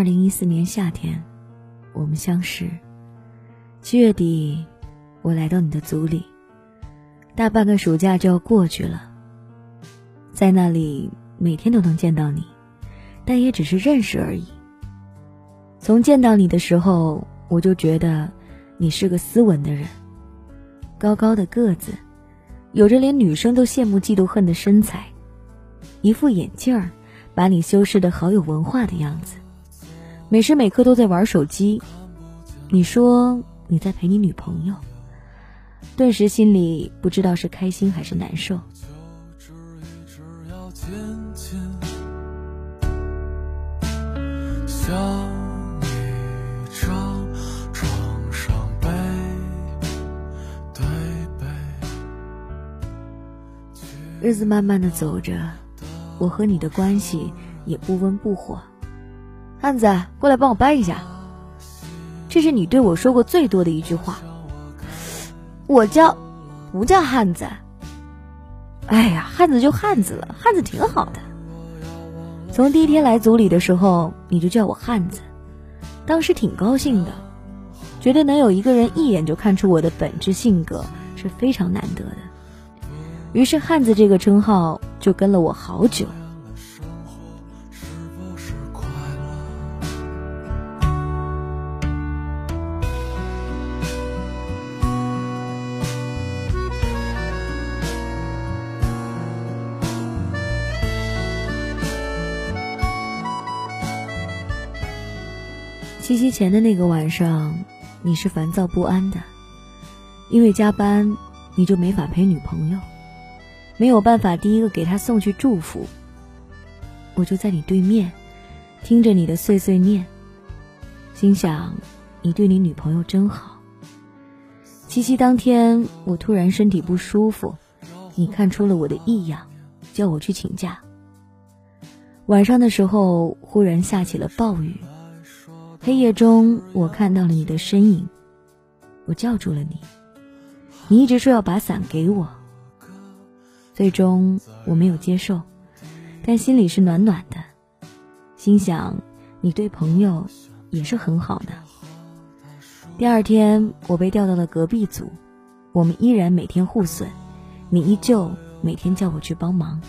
二零一四年夏天，我们相识。七月底，我来到你的组里。大半个暑假就要过去了，在那里每天都能见到你，但也只是认识而已。从见到你的时候，我就觉得你是个斯文的人，高高的个子，有着连女生都羡慕嫉妒恨的身材，一副眼镜儿。把你修饰的好有文化的样子，每时每刻都在玩手机。你说你在陪你女朋友，顿时心里不知道是开心还是难受。日子慢慢的走着。我和你的关系也不温不火，汉子，过来帮我搬一下。这是你对我说过最多的一句话。我叫，不叫汉子。哎呀，汉子就汉子了，汉子挺好的。从第一天来组里的时候，你就叫我汉子，当时挺高兴的，觉得能有一个人一眼就看出我的本质性格是非常难得的。于是汉子这个称号。就跟了我好久。七夕前的那个晚上，你是烦躁不安的，因为加班，你就没法陪女朋友。没有办法，第一个给她送去祝福。我就在你对面，听着你的碎碎念，心想你对你女朋友真好。七夕当天，我突然身体不舒服，你看出了我的异样，叫我去请假。晚上的时候，忽然下起了暴雨，黑夜中我看到了你的身影，我叫住了你，你一直说要把伞给我。最终我没有接受，但心里是暖暖的，心想你对朋友也是很好的。第二天我被调到了隔壁组，我们依然每天互损，你依旧每天叫我去帮忙。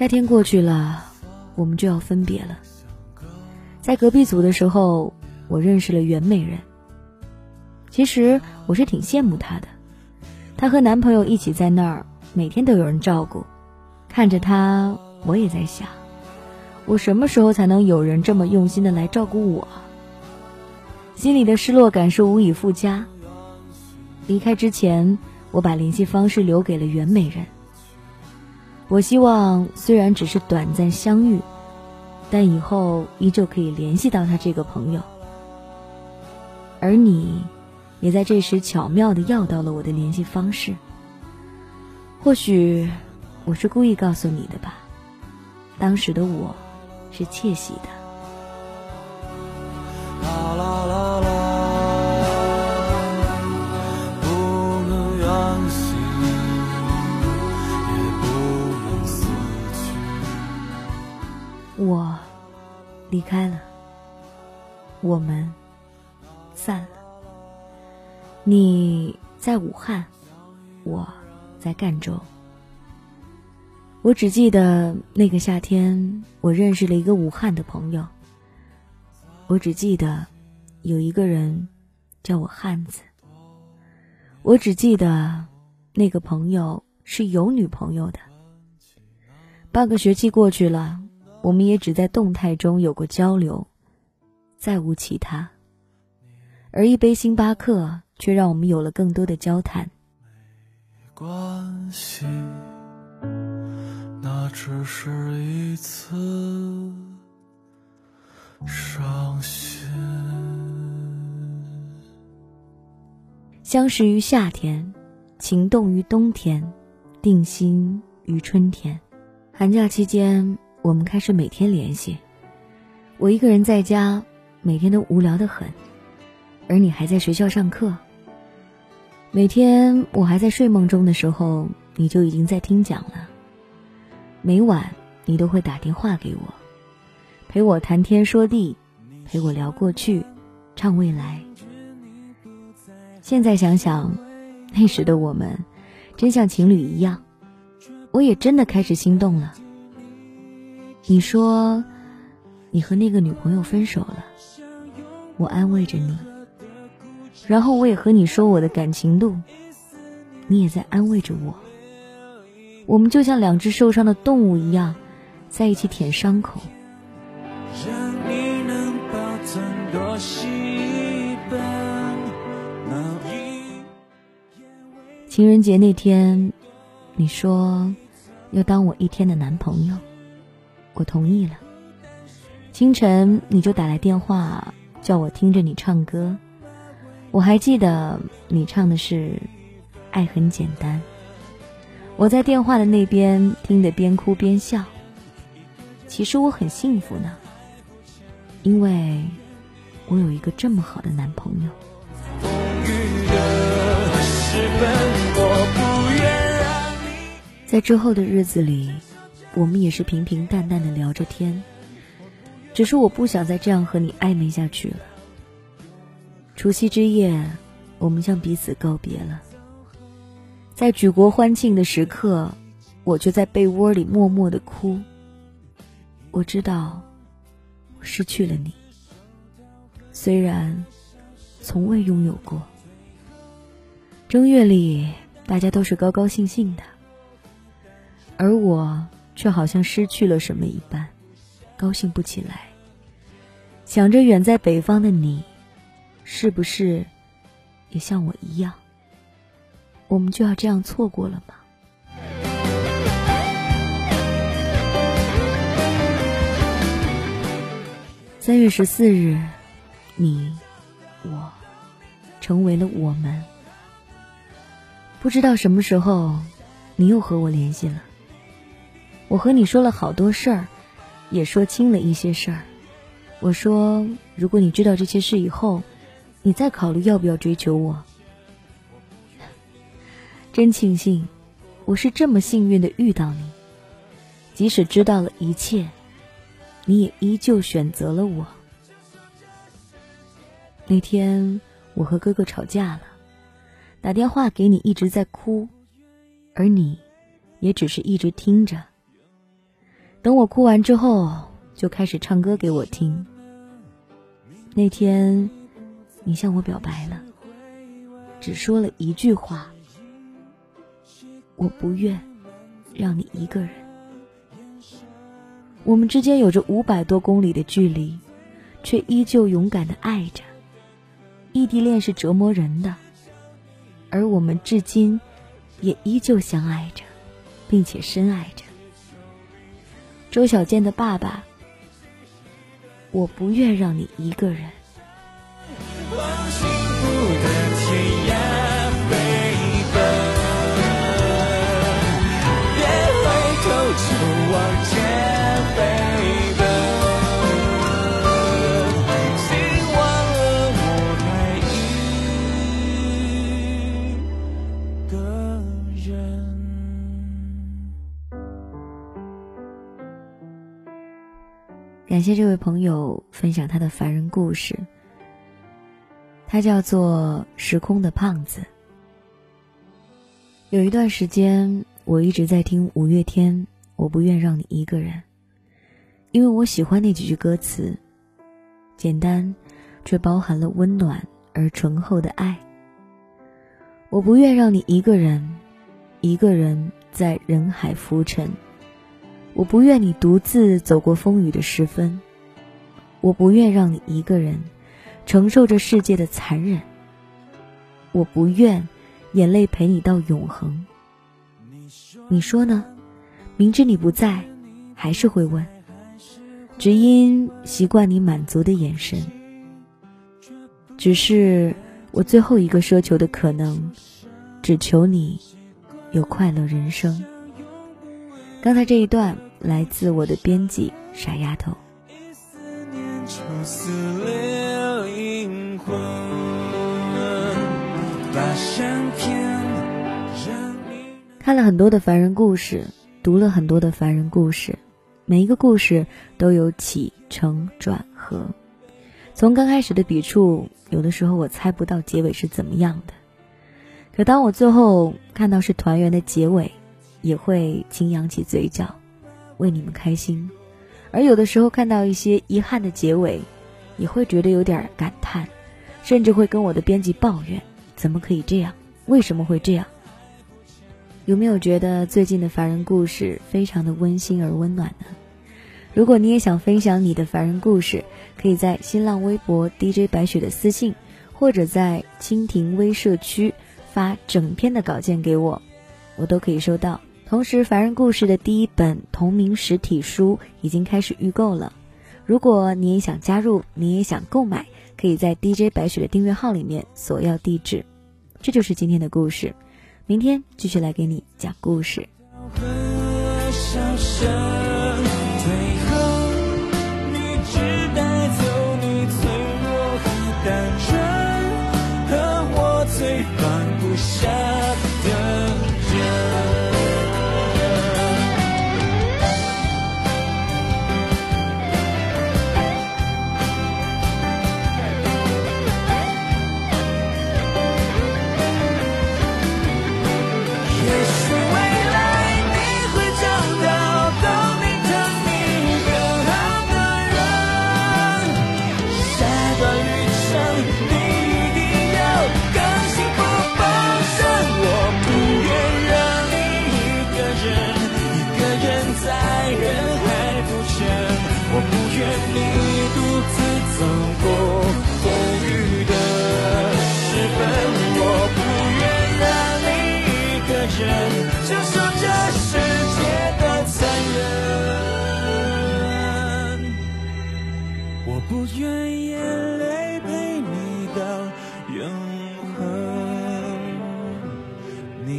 夏天过去了，我们就要分别了。在隔壁组的时候，我认识了袁美人。其实我是挺羡慕她的，她和男朋友一起在那儿，每天都有人照顾。看着她，我也在想，我什么时候才能有人这么用心的来照顾我？心里的失落感是无以复加。离开之前，我把联系方式留给了袁美人。我希望，虽然只是短暂相遇，但以后依旧可以联系到他这个朋友。而你，也在这时巧妙的要到了我的联系方式。或许，我是故意告诉你的吧。当时的我，是窃喜的。我开了，我们散了。你在武汉，我在赣州。我只记得那个夏天，我认识了一个武汉的朋友。我只记得有一个人叫我汉子。我只记得那个朋友是有女朋友的。半个学期过去了。我们也只在动态中有过交流，再无其他。而一杯星巴克却让我们有了更多的交谈。没关系，那只是一次伤心。相识于夏天，情动于冬天，定心于春天。寒假期间。我们开始每天联系。我一个人在家，每天都无聊的很。而你还在学校上课。每天我还在睡梦中的时候，你就已经在听讲了。每晚你都会打电话给我，陪我谈天说地，陪我聊过去，唱未来。现在想想，那时的我们，真像情侣一样。我也真的开始心动了。你说，你和那个女朋友分手了，我安慰着你。然后我也和你说我的感情路，你也在安慰着我。我们就像两只受伤的动物一样，在一起舔伤口。情人节那天，你说要当我一天的男朋友，我同意了。清晨你就打来电话，叫我听着你唱歌。我还记得你唱的是《爱很简单》，我在电话的那边听得边哭边笑。其实我很幸福呢，因为我有一个这么好的男朋友。在之后的日子里，我们也是平平淡淡的聊着天，只是我不想再这样和你暧昧下去了。除夕之夜，我们向彼此告别了。在举国欢庆的时刻，我却在被窝里默默的哭。我知道，我失去了你。虽然从未拥有过。正月里，大家都是高高兴兴的，而我却好像失去了什么一般，高兴不起来。想着远在北方的你。是不是也像我一样，我们就要这样错过了吗？三月十四日，你我成为了我们。不知道什么时候，你又和我联系了。我和你说了好多事儿，也说清了一些事儿。我说，如果你知道这些事以后。你再考虑要不要追求我？真庆幸，我是这么幸运的遇到你。即使知道了一切，你也依旧选择了我。那天我和哥哥吵架了，打电话给你一直在哭，而你也只是一直听着。等我哭完之后，就开始唱歌给我听。那天。你向我表白了，只说了一句话：“我不愿让你一个人。”我们之间有着五百多公里的距离，却依旧勇敢的爱着。异地恋是折磨人的，而我们至今也依旧相爱着，并且深爱着。周小健的爸爸，我不愿让你一个人。感谢这位朋友分享他的凡人故事。他叫做时空的胖子。有一段时间，我一直在听五月天，我不愿让你一个人，因为我喜欢那几句歌词，简单，却包含了温暖而醇厚的爱。我不愿让你一个人，一个人在人海浮沉。我不愿你独自走过风雨的时分，我不愿让你一个人承受着世界的残忍。我不愿眼泪陪你到永恒。你说呢？明知你不在，还是会问，只因习惯你满足的眼神。只是我最后一个奢求的可能，只求你有快乐人生。刚才这一段来自我的编辑傻丫头。看了很多的凡人故事，读了很多的凡人故事，每一个故事都有起承转合。从刚开始的笔触，有的时候我猜不到结尾是怎么样的。可当我最后看到是团圆的结尾，也会轻扬起嘴角，为你们开心。而有的时候看到一些遗憾的结尾，也会觉得有点感叹，甚至会跟我的编辑抱怨：怎么可以这样？为什么会这样？有没有觉得最近的凡人故事非常的温馨而温暖呢？如果你也想分享你的凡人故事，可以在新浪微博 DJ 白雪的私信，或者在蜻蜓微社区发整篇的稿件给我，我都可以收到。同时，凡人故事的第一本同名实体书已经开始预购了。如果你也想加入，你也想购买，可以在 DJ 白雪的订阅号里面索要地址。这就是今天的故事。明天继续来给你讲故事。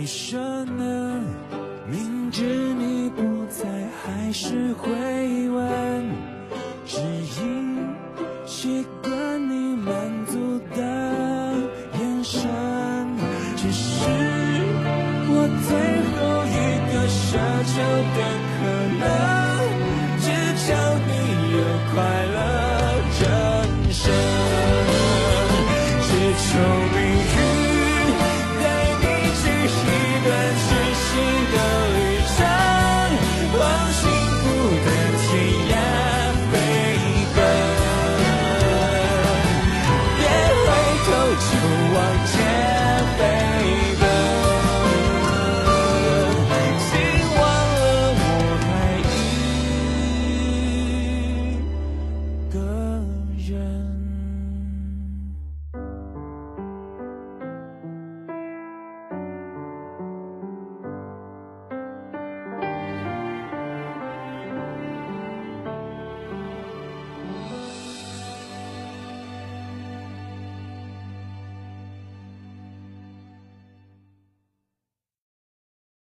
你说呢明知你不在还是会问只因习惯你满足的眼神。只是我最后一个奢求的可能只求你有快乐人生只求你